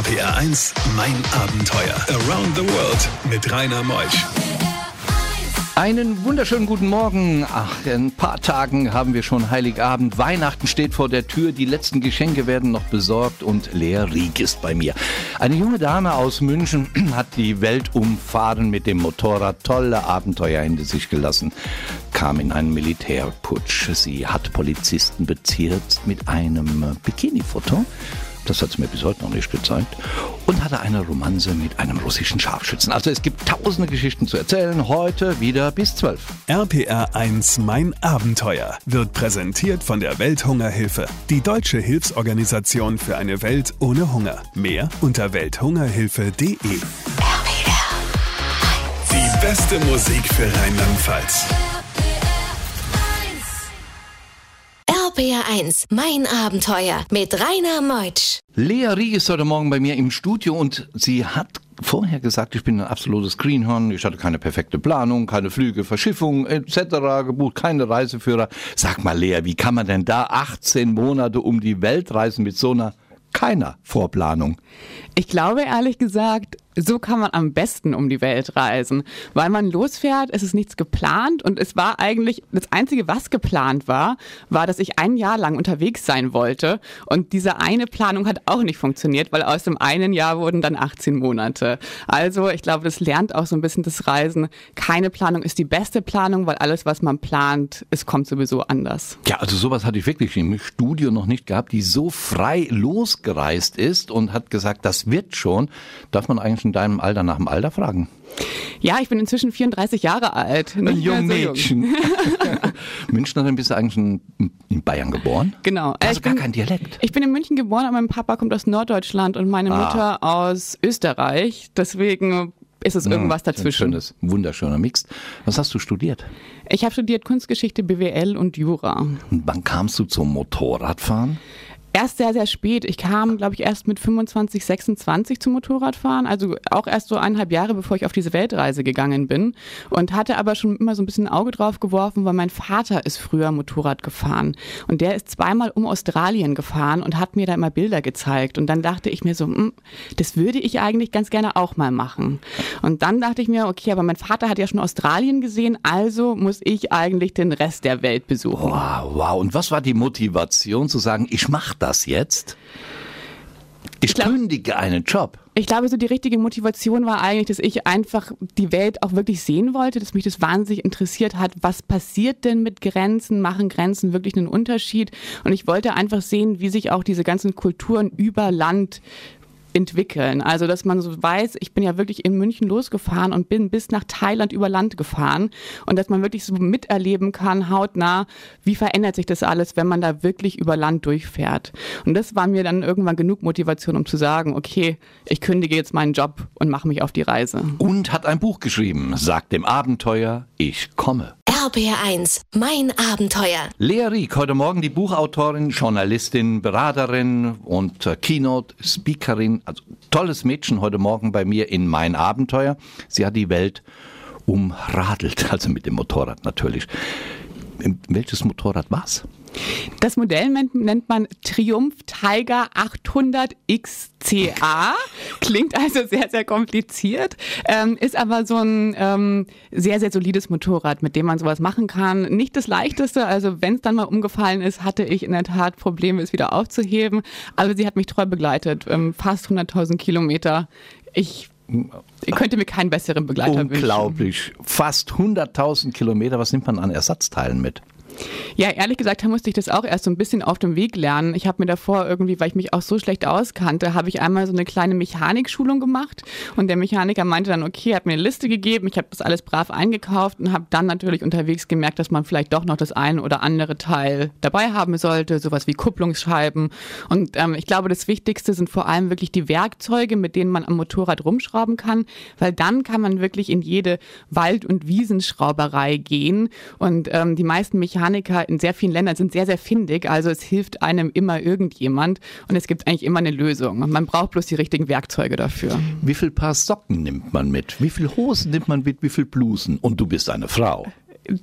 RPR 1, mein Abenteuer. Around the World mit Rainer Meusch. Einen wunderschönen guten Morgen. Ach, in ein paar Tagen haben wir schon Heiligabend. Weihnachten steht vor der Tür. Die letzten Geschenke werden noch besorgt und Lea Rieck ist bei mir. Eine junge Dame aus München hat die Welt umfahren mit dem Motorrad. Tolle Abenteuer hinter sich gelassen. Kam in einen Militärputsch. Sie hat Polizisten beziert mit einem Bikini-Foto das hat sie mir bis heute noch nicht gezeigt, und hatte eine Romanze mit einem russischen Scharfschützen. Also es gibt tausende Geschichten zu erzählen, heute wieder bis zwölf. RPR 1 Mein Abenteuer wird präsentiert von der Welthungerhilfe, die deutsche Hilfsorganisation für eine Welt ohne Hunger. Mehr unter welthungerhilfe.de. Die beste Musik für Rheinland-Pfalz. RPR1, mein Abenteuer mit Rainer Meutsch. Lea Rie ist heute Morgen bei mir im Studio und sie hat vorher gesagt, ich bin ein absolutes Greenhorn, ich hatte keine perfekte Planung, keine Flüge, Verschiffung etc. gebucht, keine Reiseführer. Sag mal Lea, wie kann man denn da 18 Monate um die Welt reisen mit so einer keiner Vorplanung? Ich glaube ehrlich gesagt, so kann man am besten um die Welt reisen. Weil man losfährt, es ist nichts geplant und es war eigentlich, das Einzige, was geplant war, war, dass ich ein Jahr lang unterwegs sein wollte. Und diese eine Planung hat auch nicht funktioniert, weil aus dem einen Jahr wurden dann 18 Monate. Also ich glaube, das lernt auch so ein bisschen das Reisen. Keine Planung ist die beste Planung, weil alles, was man plant, es kommt sowieso anders. Ja, also sowas hatte ich wirklich im Studio noch nicht gehabt, die so frei losgereist ist und hat gesagt, das wird schon. Darf man eigentlich in deinem Alter nach dem Alter fragen? Ja, ich bin inzwischen 34 Jahre alt. Ein junges Mädchen. Jung. Münchnerin bist du eigentlich in Bayern geboren? Genau. Also ich gar bin, kein Dialekt. Ich bin in München geboren, aber mein Papa kommt aus Norddeutschland und meine ah. Mutter aus Österreich. Deswegen ist es irgendwas ja, dazwischen. Ein schönes, wunderschöner Mix. Was hast du studiert? Ich habe studiert Kunstgeschichte, BWL und Jura. Und wann kamst du zum Motorradfahren? Erst sehr, sehr spät. Ich kam, glaube ich, erst mit 25, 26 zum Motorradfahren. Also auch erst so eineinhalb Jahre, bevor ich auf diese Weltreise gegangen bin. Und hatte aber schon immer so ein bisschen ein Auge drauf geworfen, weil mein Vater ist früher Motorrad gefahren. Und der ist zweimal um Australien gefahren und hat mir da immer Bilder gezeigt. Und dann dachte ich mir so, hm, das würde ich eigentlich ganz gerne auch mal machen. Und dann dachte ich mir, okay, aber mein Vater hat ja schon Australien gesehen, also muss ich eigentlich den Rest der Welt besuchen. Wow, wow. Und was war die Motivation zu sagen, ich mache das jetzt? Ich, ich glaub, kündige einen Job. Ich glaube, so die richtige Motivation war eigentlich, dass ich einfach die Welt auch wirklich sehen wollte, dass mich das wahnsinnig interessiert hat. Was passiert denn mit Grenzen? Machen Grenzen wirklich einen Unterschied? Und ich wollte einfach sehen, wie sich auch diese ganzen Kulturen über Land entwickeln. Also, dass man so weiß, ich bin ja wirklich in München losgefahren und bin bis nach Thailand über Land gefahren und dass man wirklich so miterleben kann, hautnah, wie verändert sich das alles, wenn man da wirklich über Land durchfährt. Und das war mir dann irgendwann genug Motivation, um zu sagen, okay, ich kündige jetzt meinen Job und mache mich auf die Reise. Und hat ein Buch geschrieben, sagt dem Abenteuer, ich komme. RBR1, mein Abenteuer. Lea Rieck, heute Morgen die Buchautorin, Journalistin, Beraterin und äh, Keynote-Speakerin. Also tolles Mädchen heute Morgen bei mir in Mein Abenteuer. Sie hat die Welt umradelt, also mit dem Motorrad natürlich. Welches Motorrad war's? Das Modell nennt man Triumph Tiger 800 XCA. Klingt also sehr, sehr kompliziert, ähm, ist aber so ein ähm, sehr, sehr solides Motorrad, mit dem man sowas machen kann. Nicht das leichteste, also wenn es dann mal umgefallen ist, hatte ich in der Tat Probleme, es wieder aufzuheben, aber sie hat mich treu begleitet. Ähm, fast 100.000 Kilometer. Ich ich könnte mir keinen besseren Begleiter Unglaublich. wünschen. Unglaublich. Fast 100.000 Kilometer. Was nimmt man an Ersatzteilen mit? Ja, ehrlich gesagt, da musste ich das auch erst so ein bisschen auf dem Weg lernen. Ich habe mir davor irgendwie, weil ich mich auch so schlecht auskannte, habe ich einmal so eine kleine Mechanikschulung gemacht und der Mechaniker meinte dann, okay, hat mir eine Liste gegeben, ich habe das alles brav eingekauft und habe dann natürlich unterwegs gemerkt, dass man vielleicht doch noch das eine oder andere Teil dabei haben sollte, sowas wie Kupplungsscheiben. Und ähm, ich glaube, das Wichtigste sind vor allem wirklich die Werkzeuge, mit denen man am Motorrad rumschrauben kann, weil dann kann man wirklich in jede Wald- und Wiesenschrauberei gehen und ähm, die meisten Mechaniker Mechaniker in sehr vielen Ländern sind sehr, sehr findig. Also es hilft einem immer irgendjemand und es gibt eigentlich immer eine Lösung. Man braucht bloß die richtigen Werkzeuge dafür. Wie viel Paar Socken nimmt man mit? Wie viel Hosen nimmt man mit? Wie viel Blusen? Und du bist eine Frau.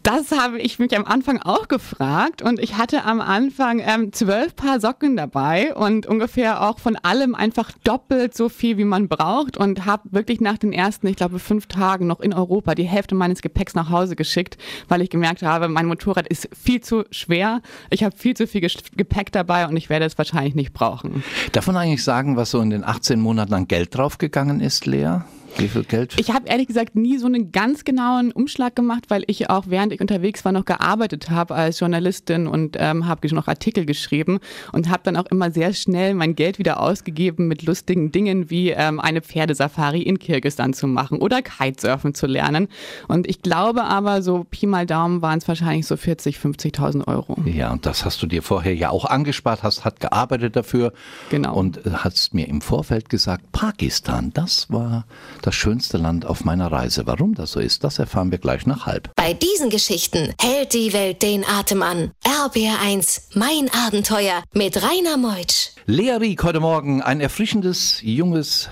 Das habe ich mich am Anfang auch gefragt und ich hatte am Anfang ähm, zwölf Paar Socken dabei und ungefähr auch von allem einfach doppelt so viel, wie man braucht und habe wirklich nach den ersten, ich glaube, fünf Tagen noch in Europa die Hälfte meines Gepäcks nach Hause geschickt, weil ich gemerkt habe, mein Motorrad ist viel zu schwer, ich habe viel zu viel Gepäck dabei und ich werde es wahrscheinlich nicht brauchen. Darf man eigentlich sagen, was so in den 18 Monaten an Geld draufgegangen ist, Lea? Wie viel Geld? Ich habe ehrlich gesagt nie so einen ganz genauen Umschlag gemacht, weil ich auch während ich unterwegs war noch gearbeitet habe als Journalistin und ähm, habe noch Artikel geschrieben und habe dann auch immer sehr schnell mein Geld wieder ausgegeben mit lustigen Dingen wie ähm, eine Pferdesafari in Kirgisistan zu machen oder Kitesurfen zu lernen. Und ich glaube aber, so Pi mal Daumen waren es wahrscheinlich so 40, 50.000 Euro. Ja, und das hast du dir vorher ja auch angespart, hast hat gearbeitet dafür. Genau. Und hast mir im Vorfeld gesagt, Pakistan, das war das schönste Land auf meiner Reise. Warum das so ist, das erfahren wir gleich nach halb. Bei diesen Geschichten hält die Welt den Atem an. RBR1, mein Abenteuer mit Rainer Meutsch. Lea Rieck heute Morgen, ein erfrischendes, junges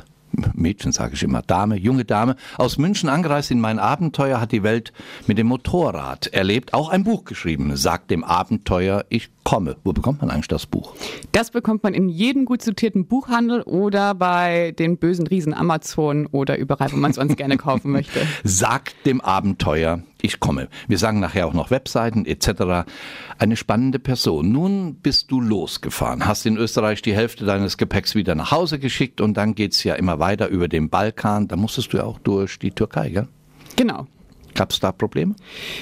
Mädchen sage ich immer, Dame, junge Dame, aus München angereist in mein Abenteuer, hat die Welt mit dem Motorrad erlebt, auch ein Buch geschrieben, sagt dem Abenteuer, ich komme. Wo bekommt man eigentlich das Buch? Das bekommt man in jedem gut sortierten Buchhandel oder bei den bösen Riesen Amazon oder überall, wo man es sonst gerne kaufen möchte. Sagt dem Abenteuer, ich komme. Wir sagen nachher auch noch Webseiten etc. Eine spannende Person. Nun bist du losgefahren, hast in Österreich die Hälfte deines Gepäcks wieder nach Hause geschickt und dann geht es ja immer weiter über den Balkan. Da musstest du ja auch durch die Türkei, gell? Genau. Gab es da Probleme?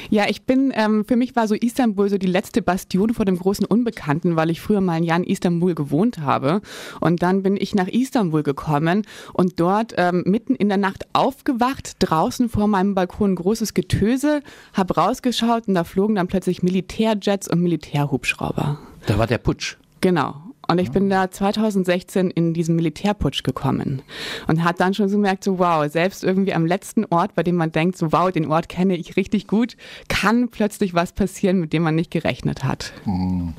Ja, ich bin, ähm, für mich war so Istanbul so die letzte Bastion vor dem großen Unbekannten, weil ich früher mal ein Jahr in Istanbul gewohnt habe. Und dann bin ich nach Istanbul gekommen und dort ähm, mitten in der Nacht aufgewacht, draußen vor meinem Balkon großes Getöse, habe rausgeschaut und da flogen dann plötzlich Militärjets und Militärhubschrauber. Da war der Putsch. Genau. Und ich bin da 2016 in diesen Militärputsch gekommen und hat dann schon so gemerkt, so wow, selbst irgendwie am letzten Ort, bei dem man denkt, so wow, den Ort kenne ich richtig gut, kann plötzlich was passieren, mit dem man nicht gerechnet hat. Mhm.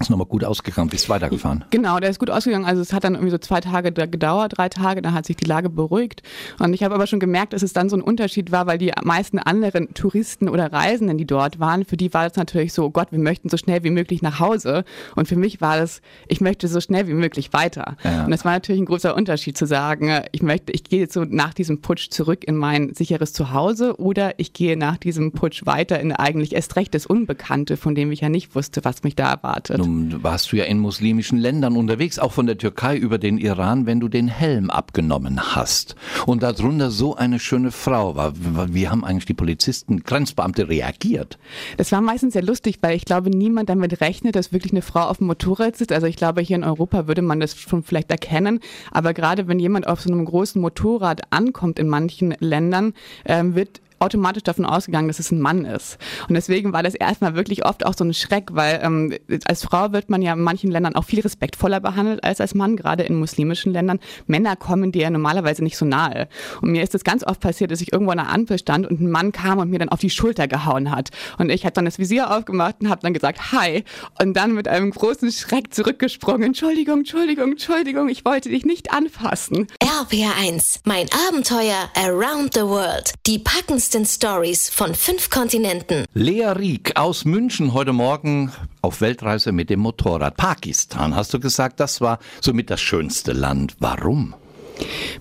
Ist nochmal gut ausgegangen, bist weitergefahren. Genau, der ist gut ausgegangen. Also es hat dann irgendwie so zwei Tage gedauert, drei Tage, dann hat sich die Lage beruhigt. Und ich habe aber schon gemerkt, dass es dann so ein Unterschied war, weil die meisten anderen Touristen oder Reisenden, die dort waren, für die war es natürlich so, oh Gott, wir möchten so schnell wie möglich nach Hause. Und für mich war das, ich möchte so schnell wie möglich weiter. Ja. Und es war natürlich ein großer Unterschied zu sagen, ich möchte, ich gehe jetzt so nach diesem Putsch zurück in mein sicheres Zuhause oder ich gehe nach diesem Putsch weiter in eigentlich erst recht das Unbekannte, von dem ich ja nicht wusste, was mich da erwartet. Nun warst du ja in muslimischen Ländern unterwegs, auch von der Türkei über den Iran, wenn du den Helm abgenommen hast. Und darunter so eine schöne Frau war. Wie haben eigentlich die Polizisten, Grenzbeamte reagiert? Das war meistens sehr lustig, weil ich glaube, niemand damit rechnet, dass wirklich eine Frau auf dem Motorrad sitzt. Also ich glaube, hier in Europa würde man das schon vielleicht erkennen. Aber gerade wenn jemand auf so einem großen Motorrad ankommt in manchen Ländern, ähm, wird automatisch davon ausgegangen, dass es ein Mann ist. Und deswegen war das erstmal wirklich oft auch so ein Schreck, weil ähm, als Frau wird man ja in manchen Ländern auch viel respektvoller behandelt als als Mann, gerade in muslimischen Ländern. Männer kommen dir ja normalerweise nicht so nahe. Und mir ist das ganz oft passiert, dass ich irgendwo an einer Ampel stand und ein Mann kam und mir dann auf die Schulter gehauen hat. Und ich habe dann das Visier aufgemacht und habe dann gesagt, hi. Und dann mit einem großen Schreck zurückgesprungen. Entschuldigung, Entschuldigung, Entschuldigung, ich wollte dich nicht anfassen. RPR1, mein Abenteuer around the world. Die packendste lustigsten Stories von fünf Kontinenten. Lea Rieck aus München heute Morgen auf Weltreise mit dem Motorrad. Pakistan, hast du gesagt, das war somit das schönste Land. Warum?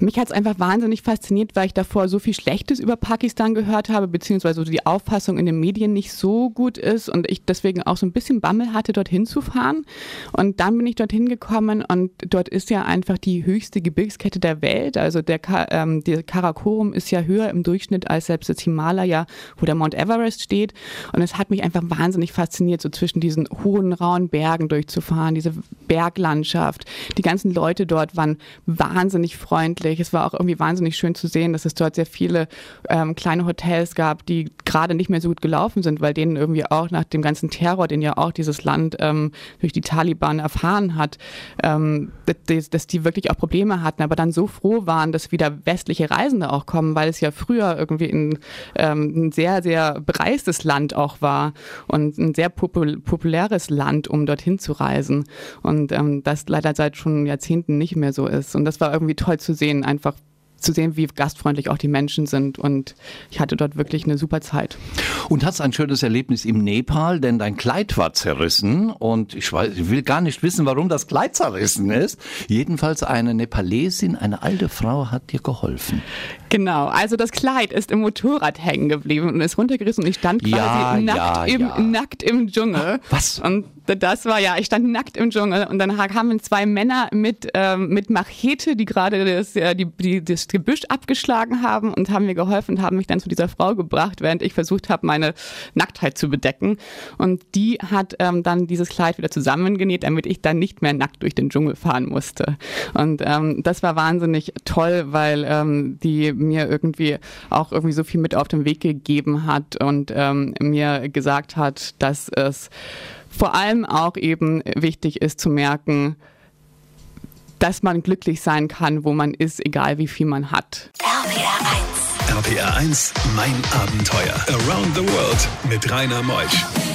Mich hat es einfach wahnsinnig fasziniert, weil ich davor so viel Schlechtes über Pakistan gehört habe, beziehungsweise die Auffassung in den Medien nicht so gut ist und ich deswegen auch so ein bisschen Bammel hatte, dorthin zu fahren. Und dann bin ich dorthin gekommen und dort ist ja einfach die höchste Gebirgskette der Welt. Also der, ähm, der Karakorum ist ja höher im Durchschnitt als selbst das Himalaya, wo der Mount Everest steht. Und es hat mich einfach wahnsinnig fasziniert, so zwischen diesen hohen, rauen Bergen durchzufahren, diese Berglandschaft. Die ganzen Leute dort waren wahnsinnig freundlich freundlich. Es war auch irgendwie wahnsinnig schön zu sehen, dass es dort sehr viele ähm, kleine Hotels gab, die gerade nicht mehr so gut gelaufen sind, weil denen irgendwie auch nach dem ganzen Terror, den ja auch dieses Land ähm, durch die Taliban erfahren hat, ähm, dass, dass die wirklich auch Probleme hatten, aber dann so froh waren, dass wieder westliche Reisende auch kommen, weil es ja früher irgendwie in, ähm, ein sehr, sehr bereistes Land auch war und ein sehr popul populäres Land, um dorthin zu reisen. Und ähm, das leider seit schon Jahrzehnten nicht mehr so ist. Und das war irgendwie toll zu sehen, einfach zu sehen, wie gastfreundlich auch die Menschen sind. Und ich hatte dort wirklich eine super Zeit. Und hast ein schönes Erlebnis im Nepal, denn dein Kleid war zerrissen und ich, weiß, ich will gar nicht wissen, warum das Kleid zerrissen ist. Jedenfalls eine Nepalesin, eine alte Frau hat dir geholfen. Genau, also das Kleid ist im Motorrad hängen geblieben und ist runtergerissen und ich stand quasi Ja, nackt, ja, im, ja. nackt im Dschungel. Was? Und das war ja, ich stand nackt im Dschungel und dann kamen zwei Männer mit, ähm, mit Machete, die gerade das, äh, die, die, das Gebüsch abgeschlagen haben und haben mir geholfen und haben mich dann zu dieser Frau gebracht, während ich versucht habe, meine Nacktheit zu bedecken. Und die hat ähm, dann dieses Kleid wieder zusammengenäht, damit ich dann nicht mehr nackt durch den Dschungel fahren musste. Und ähm, das war wahnsinnig toll, weil ähm, die mir irgendwie auch irgendwie so viel mit auf den Weg gegeben hat und ähm, mir gesagt hat, dass es vor allem auch eben wichtig ist zu merken, dass man glücklich sein kann, wo man ist, egal wie viel man hat. RPR 1. RPR 1, mein Abenteuer. Around the World mit Rainer Meusch.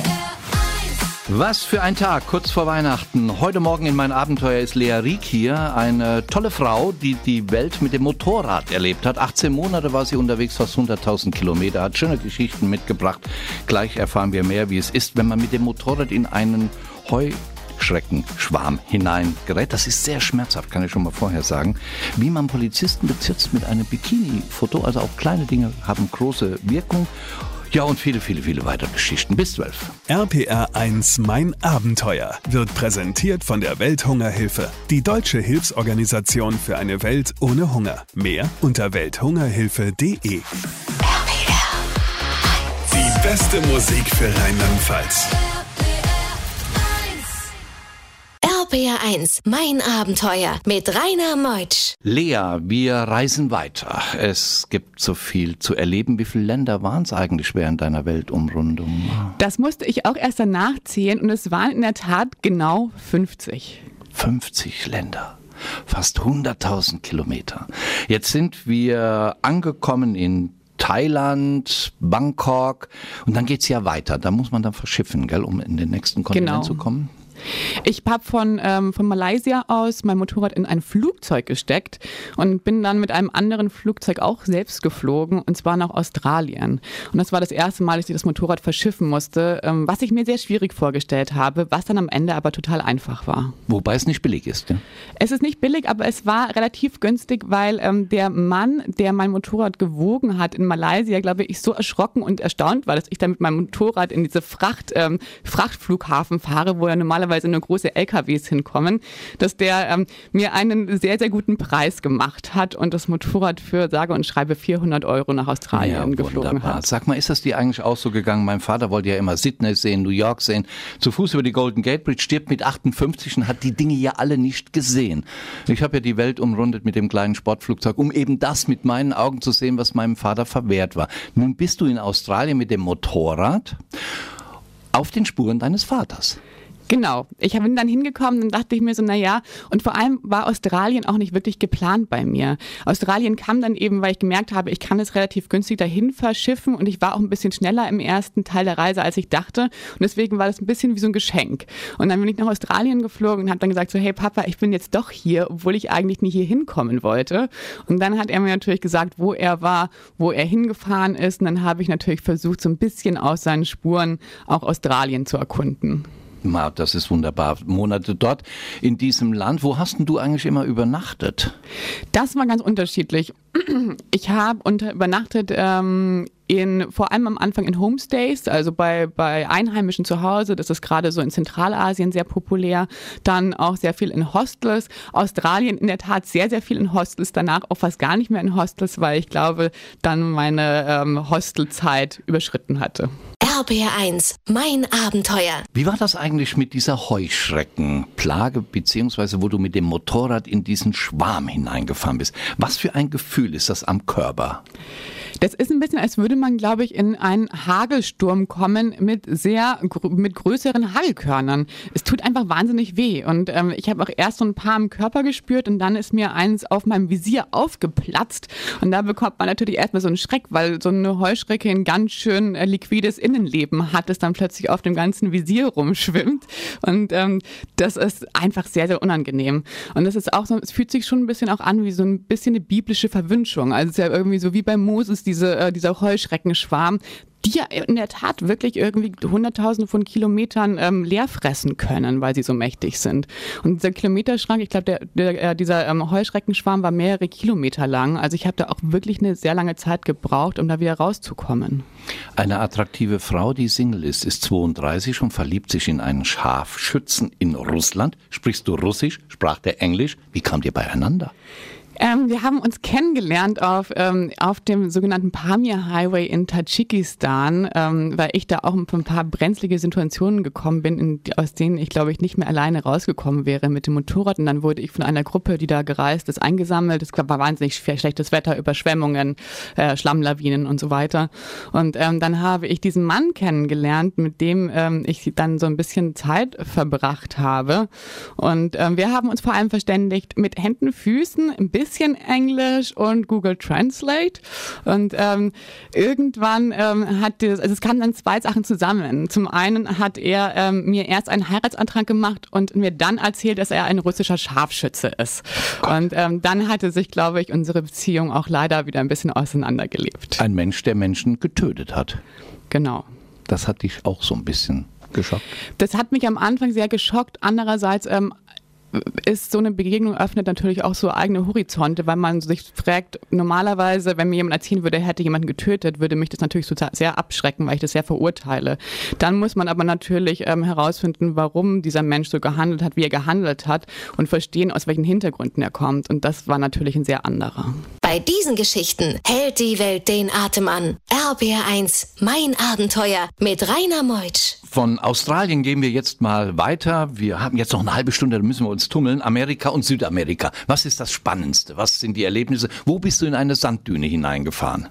Was für ein Tag, kurz vor Weihnachten. Heute Morgen in mein Abenteuer ist Lea Rieck hier, eine tolle Frau, die die Welt mit dem Motorrad erlebt hat. 18 Monate war sie unterwegs, fast 100.000 Kilometer, hat schöne Geschichten mitgebracht. Gleich erfahren wir mehr, wie es ist, wenn man mit dem Motorrad in einen Heuschreckenschwarm hineingerät. Das ist sehr schmerzhaft, kann ich schon mal vorher sagen. Wie man Polizisten bezirzt mit einem Bikini-Foto, also auch kleine Dinge haben große Wirkung. Ja, und viele, viele, viele weitere Geschichten. Bis 12. RPR 1, mein Abenteuer wird präsentiert von der Welthungerhilfe, die deutsche Hilfsorganisation für eine Welt ohne Hunger. Mehr unter welthungerhilfe.de. Die beste Musik für Rheinland-Pfalz. RPR 1, mein Abenteuer mit Rainer Meutsch. Lea, wir reisen weiter. Es gibt so viel zu erleben. Wie viele Länder waren es eigentlich während deiner Weltumrundung? Das musste ich auch erst danach zählen und es waren in der Tat genau 50. 50 Länder. Fast 100.000 Kilometer. Jetzt sind wir angekommen in Thailand, Bangkok und dann geht's ja weiter. Da muss man dann verschiffen, gell, um in den nächsten Kontinent Genau. zu kommen. Ich habe von, ähm, von Malaysia aus mein Motorrad in ein Flugzeug gesteckt und bin dann mit einem anderen Flugzeug auch selbst geflogen und zwar nach Australien. Und das war das erste Mal, dass ich das Motorrad verschiffen musste, ähm, was ich mir sehr schwierig vorgestellt habe, was dann am Ende aber total einfach war. Wobei es nicht billig ist. Ja? Es ist nicht billig, aber es war relativ günstig, weil ähm, der Mann, der mein Motorrad gewogen hat in Malaysia, glaube ich, so erschrocken und erstaunt war, dass ich dann mit meinem Motorrad in diese Fracht, ähm, Frachtflughafen fahre, wo ja normalerweise nur große LKWs hinkommen, dass der ähm, mir einen sehr, sehr guten Preis gemacht hat und das Motorrad für sage und schreibe 400 Euro nach Australien geflogen wunderbar. hat. Sag mal, ist das dir eigentlich auch so gegangen? Mein Vater wollte ja immer Sydney sehen, New York sehen, zu Fuß über die Golden Gate Bridge, stirbt mit 58 und hat die Dinge ja alle nicht gesehen. Ich habe ja die Welt umrundet mit dem kleinen Sportflugzeug, um eben das mit meinen Augen zu sehen, was meinem Vater verwehrt war. Nun bist du in Australien mit dem Motorrad auf den Spuren deines Vaters. Genau. Ich bin dann hingekommen und dachte ich mir so, na ja, und vor allem war Australien auch nicht wirklich geplant bei mir. Australien kam dann eben, weil ich gemerkt habe, ich kann es relativ günstig dahin verschiffen und ich war auch ein bisschen schneller im ersten Teil der Reise, als ich dachte. Und deswegen war das ein bisschen wie so ein Geschenk. Und dann bin ich nach Australien geflogen und habe dann gesagt so, hey Papa, ich bin jetzt doch hier, obwohl ich eigentlich nie hier hinkommen wollte. Und dann hat er mir natürlich gesagt, wo er war, wo er hingefahren ist. Und dann habe ich natürlich versucht, so ein bisschen aus seinen Spuren auch Australien zu erkunden. Ma, Das ist wunderbar. Monate dort in diesem Land. Wo hast denn du eigentlich immer übernachtet? Das war ganz unterschiedlich. Ich habe übernachtet ähm, in vor allem am Anfang in Homestays, also bei, bei Einheimischen zu Hause. Das ist gerade so in Zentralasien sehr populär. Dann auch sehr viel in Hostels. Australien in der Tat sehr, sehr viel in Hostels. Danach auch fast gar nicht mehr in Hostels, weil ich glaube, dann meine ähm, Hostelzeit überschritten hatte. RPR 1, mein Abenteuer. Wie war das eigentlich mit dieser Heuschreckenplage, beziehungsweise wo du mit dem Motorrad in diesen Schwarm hineingefahren bist? Was für ein Gefühl ist das am Körper? Das ist ein bisschen, als würde man, glaube ich, in einen Hagelsturm kommen mit sehr, mit größeren Hagelkörnern. Es tut einfach wahnsinnig weh. Und ähm, ich habe auch erst so ein paar im Körper gespürt und dann ist mir eins auf meinem Visier aufgeplatzt. Und da bekommt man natürlich erstmal so einen Schreck, weil so eine Heuschrecke ein ganz schön äh, liquides Innenleben hat, das dann plötzlich auf dem ganzen Visier rumschwimmt. Und ähm, das ist einfach sehr, sehr unangenehm. Und das ist auch so, es fühlt sich schon ein bisschen auch an wie so ein bisschen eine biblische Verwünschung. Also es ist ja irgendwie so wie bei Moses, diese, äh, dieser Heuschreckenschwarm, die ja in der Tat wirklich irgendwie Hunderttausende von Kilometern ähm, leer fressen können, weil sie so mächtig sind. Und dieser Kilometerschrank, ich glaube, der, der, äh, dieser ähm, Heuschreckenschwarm war mehrere Kilometer lang. Also ich habe da auch wirklich eine sehr lange Zeit gebraucht, um da wieder rauszukommen. Eine attraktive Frau, die Single ist, ist 32 und verliebt sich in einen Scharfschützen in Russland. Sprichst du Russisch? Sprach der Englisch? Wie kamt ihr beieinander? Ähm, wir haben uns kennengelernt auf, ähm, auf dem sogenannten Pamir Highway in Tadschikistan, ähm, weil ich da auch in ein paar brenzlige Situationen gekommen bin, in, aus denen ich glaube ich nicht mehr alleine rausgekommen wäre mit dem Motorrad. Und dann wurde ich von einer Gruppe, die da gereist ist, eingesammelt. Es war wahnsinnig schlechtes Wetter, Überschwemmungen, äh, Schlammlawinen und so weiter. Und ähm, dann habe ich diesen Mann kennengelernt, mit dem ähm, ich dann so ein bisschen Zeit verbracht habe. Und ähm, wir haben uns vor allem verständigt mit Händen, Füßen, ein bisschen bisschen Englisch und Google Translate. Und ähm, irgendwann ähm, hat das, also es kamen dann zwei Sachen zusammen. Zum einen hat er ähm, mir erst einen Heiratsantrag gemacht und mir dann erzählt, dass er ein russischer Scharfschütze ist. Und ähm, dann hatte sich, glaube ich, unsere Beziehung auch leider wieder ein bisschen auseinandergelebt. Ein Mensch, der Menschen getötet hat. Genau. Das hat dich auch so ein bisschen geschockt. Das hat mich am Anfang sehr geschockt. Andererseits ähm, ist so eine Begegnung öffnet natürlich auch so eigene Horizonte, weil man sich fragt, normalerweise, wenn mir jemand erzählen würde, er hätte jemanden getötet, würde mich das natürlich so sehr abschrecken, weil ich das sehr verurteile. Dann muss man aber natürlich ähm, herausfinden, warum dieser Mensch so gehandelt hat, wie er gehandelt hat und verstehen, aus welchen Hintergründen er kommt. Und das war natürlich ein sehr anderer. Bei diesen Geschichten hält die Welt den Atem an. RBR1, mein Abenteuer mit Rainer Meutsch. Von Australien gehen wir jetzt mal weiter. Wir haben jetzt noch eine halbe Stunde, da müssen wir uns tummeln. Amerika und Südamerika. Was ist das Spannendste? Was sind die Erlebnisse? Wo bist du in eine Sanddüne hineingefahren?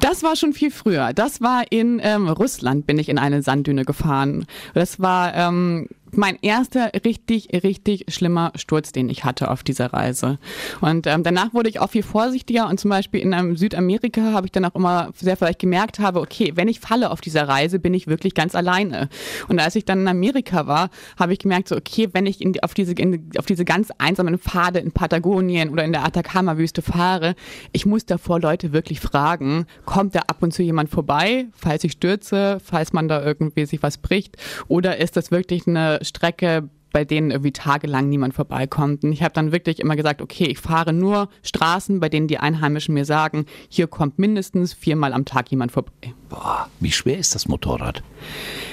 Das war schon viel früher. Das war in ähm, Russland, bin ich in eine Sanddüne gefahren. Das war ähm, mein erster richtig, richtig schlimmer Sturz, den ich hatte auf dieser Reise. Und ähm, danach wurde ich auch viel vorsichtiger und zum Beispiel in einem Südamerika habe ich dann auch immer sehr vielleicht gemerkt habe, okay, wenn ich falle auf dieser Reise, bin ich wirklich ganz alleine. Und als ich dann in Amerika war, habe ich gemerkt, so okay, wenn ich in auf, diese, in, auf diese ganz einsamen Pfade in Patagonien oder in der Atacama-Wüste fahre, ich muss davor Leute wirklich fragen, kommt da ab und zu jemand vorbei, falls ich stürze, falls man da irgendwie sich was bricht, oder ist das wirklich eine Strecke, bei denen irgendwie tagelang niemand vorbeikommt. Und ich habe dann wirklich immer gesagt, okay, ich fahre nur Straßen, bei denen die Einheimischen mir sagen, hier kommt mindestens viermal am Tag jemand vorbei. Boah, wie schwer ist das Motorrad?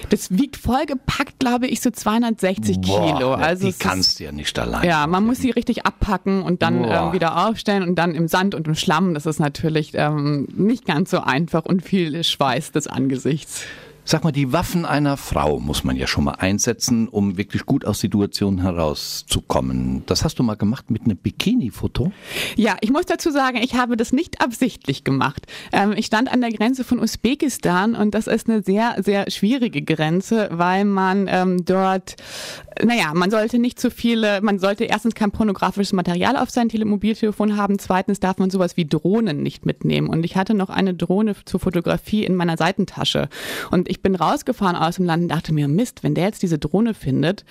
Das wiegt vollgepackt, glaube ich, so 260 Boah, Kilo. Also die kannst du ja nicht allein. Ja, man muss sie richtig abpacken und dann ähm, wieder aufstellen und dann im Sand und im Schlamm. Das ist natürlich ähm, nicht ganz so einfach und viel Schweiß des Angesichts. Sag mal, die Waffen einer Frau muss man ja schon mal einsetzen, um wirklich gut aus Situationen herauszukommen. Das hast du mal gemacht mit einem Bikini-Foto? Ja, ich muss dazu sagen, ich habe das nicht absichtlich gemacht. Ähm, ich stand an der Grenze von Usbekistan und das ist eine sehr, sehr schwierige Grenze, weil man ähm, dort, naja, man sollte nicht zu viele, man sollte erstens kein pornografisches Material auf sein Mobiltelefon haben, zweitens darf man sowas wie Drohnen nicht mitnehmen. Und ich hatte noch eine Drohne zur Fotografie in meiner Seitentasche. Und ich bin rausgefahren aus dem Land und dachte mir, Mist, wenn der jetzt diese Drohne findet,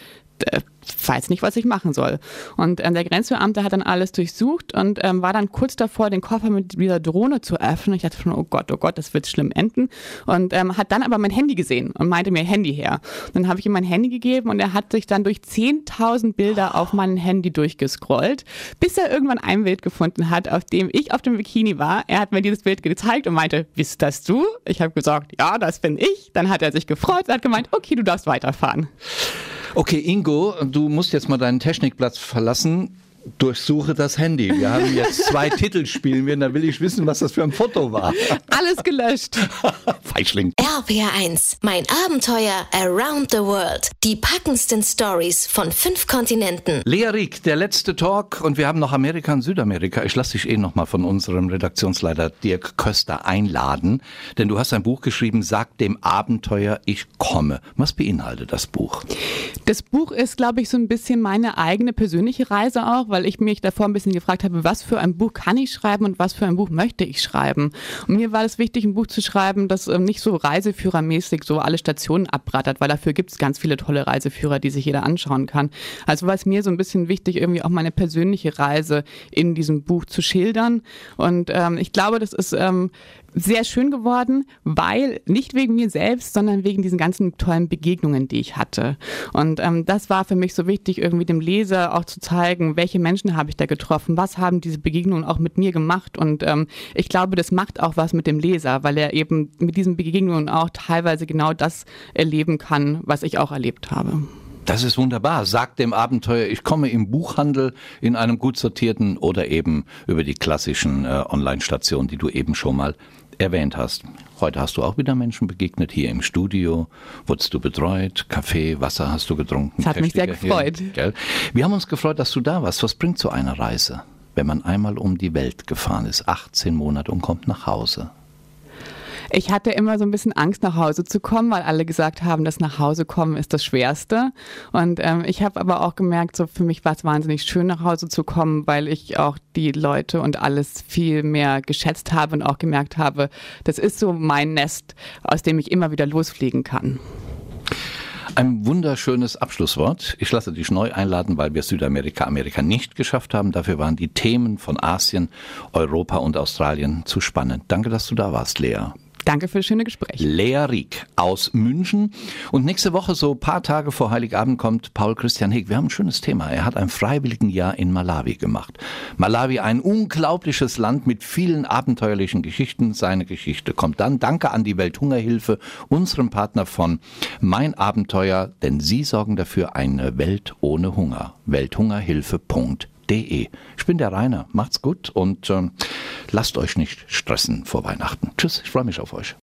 äh, weiß nicht, was ich machen soll. Und ähm, der Grenzbeamte hat dann alles durchsucht und ähm, war dann kurz davor, den Koffer mit dieser Drohne zu öffnen. Ich dachte schon, oh Gott, oh Gott, das wird schlimm enden. Und ähm, hat dann aber mein Handy gesehen und meinte mir Handy her. Dann habe ich ihm mein Handy gegeben und er hat sich dann durch 10.000 Bilder auf meinem Handy durchgescrollt, bis er irgendwann ein Bild gefunden hat, auf dem ich auf dem Bikini war. Er hat mir dieses Bild gezeigt und meinte, bist das du? Ich habe gesagt, ja, das bin ich. Dann hat er sich gefreut und hat gemeint, okay, du darfst weiterfahren. Okay, Ingo, du musst jetzt mal deinen Technikplatz verlassen. Durchsuche das Handy. Wir haben jetzt zwei Titel spielen wir, da will ich wissen, was das für ein Foto war. Alles gelöscht. Feischling. RPR1, mein Abenteuer Around the World. Die packendsten Stories von fünf Kontinenten. Lea Rieck, der letzte Talk und wir haben noch Amerika und Südamerika. Ich lasse dich eh nochmal von unserem Redaktionsleiter Dirk Köster einladen, denn du hast ein Buch geschrieben, Sag dem Abenteuer, ich komme. Was beinhaltet das Buch? Das Buch ist, glaube ich, so ein bisschen meine eigene persönliche Reise auch, weil ich mich davor ein bisschen gefragt habe, was für ein Buch kann ich schreiben und was für ein Buch möchte ich schreiben. Und mir war es wichtig, ein Buch zu schreiben, das ähm, nicht so reiseführermäßig so alle Stationen abrattert, weil dafür gibt es ganz viele tolle Reiseführer, die sich jeder anschauen kann. Also war es mir so ein bisschen wichtig, irgendwie auch meine persönliche Reise in diesem Buch zu schildern. Und ähm, ich glaube, das ist ähm, sehr schön geworden, weil nicht wegen mir selbst, sondern wegen diesen ganzen tollen Begegnungen, die ich hatte. Und ähm, das war für mich so wichtig, irgendwie dem Leser auch zu zeigen, welche Menschen habe ich da getroffen, was haben diese Begegnungen auch mit mir gemacht. Und ähm, ich glaube, das macht auch was mit dem Leser, weil er eben mit diesen Begegnungen auch teilweise genau das erleben kann, was ich auch erlebt habe. Das ist wunderbar. Sagt dem Abenteuer, ich komme im Buchhandel in einem gut sortierten oder eben über die klassischen äh, Online-Stationen, die du eben schon mal erwähnt hast. Heute hast du auch wieder Menschen begegnet, hier im Studio. Wurdest du betreut? Kaffee, Wasser hast du getrunken? Das hat mich sehr gefreut. Hier, Wir haben uns gefreut, dass du da warst. Was bringt so eine Reise, wenn man einmal um die Welt gefahren ist, 18 Monate und kommt nach Hause? Ich hatte immer so ein bisschen Angst, nach Hause zu kommen, weil alle gesagt haben, dass nach Hause kommen ist das Schwerste. Und ähm, ich habe aber auch gemerkt, so für mich war es wahnsinnig schön, nach Hause zu kommen, weil ich auch die Leute und alles viel mehr geschätzt habe und auch gemerkt habe, das ist so mein Nest, aus dem ich immer wieder losfliegen kann. Ein wunderschönes Abschlusswort. Ich lasse dich neu einladen, weil wir Südamerika, Amerika nicht geschafft haben. Dafür waren die Themen von Asien, Europa und Australien zu spannend. Danke, dass du da warst, Lea. Danke für das schöne Gespräch. Lea Rieck aus München. Und nächste Woche, so ein paar Tage vor Heiligabend, kommt Paul Christian Heg. Wir haben ein schönes Thema. Er hat ein Freiwilligenjahr in Malawi gemacht. Malawi, ein unglaubliches Land mit vielen abenteuerlichen Geschichten. Seine Geschichte kommt dann. Danke an die Welthungerhilfe, unserem Partner von Mein Abenteuer, denn sie sorgen dafür eine Welt ohne Hunger. Welthungerhilfe.de ich bin der Rainer. Macht's gut und äh, lasst euch nicht stressen vor Weihnachten. Tschüss, ich freue mich auf euch.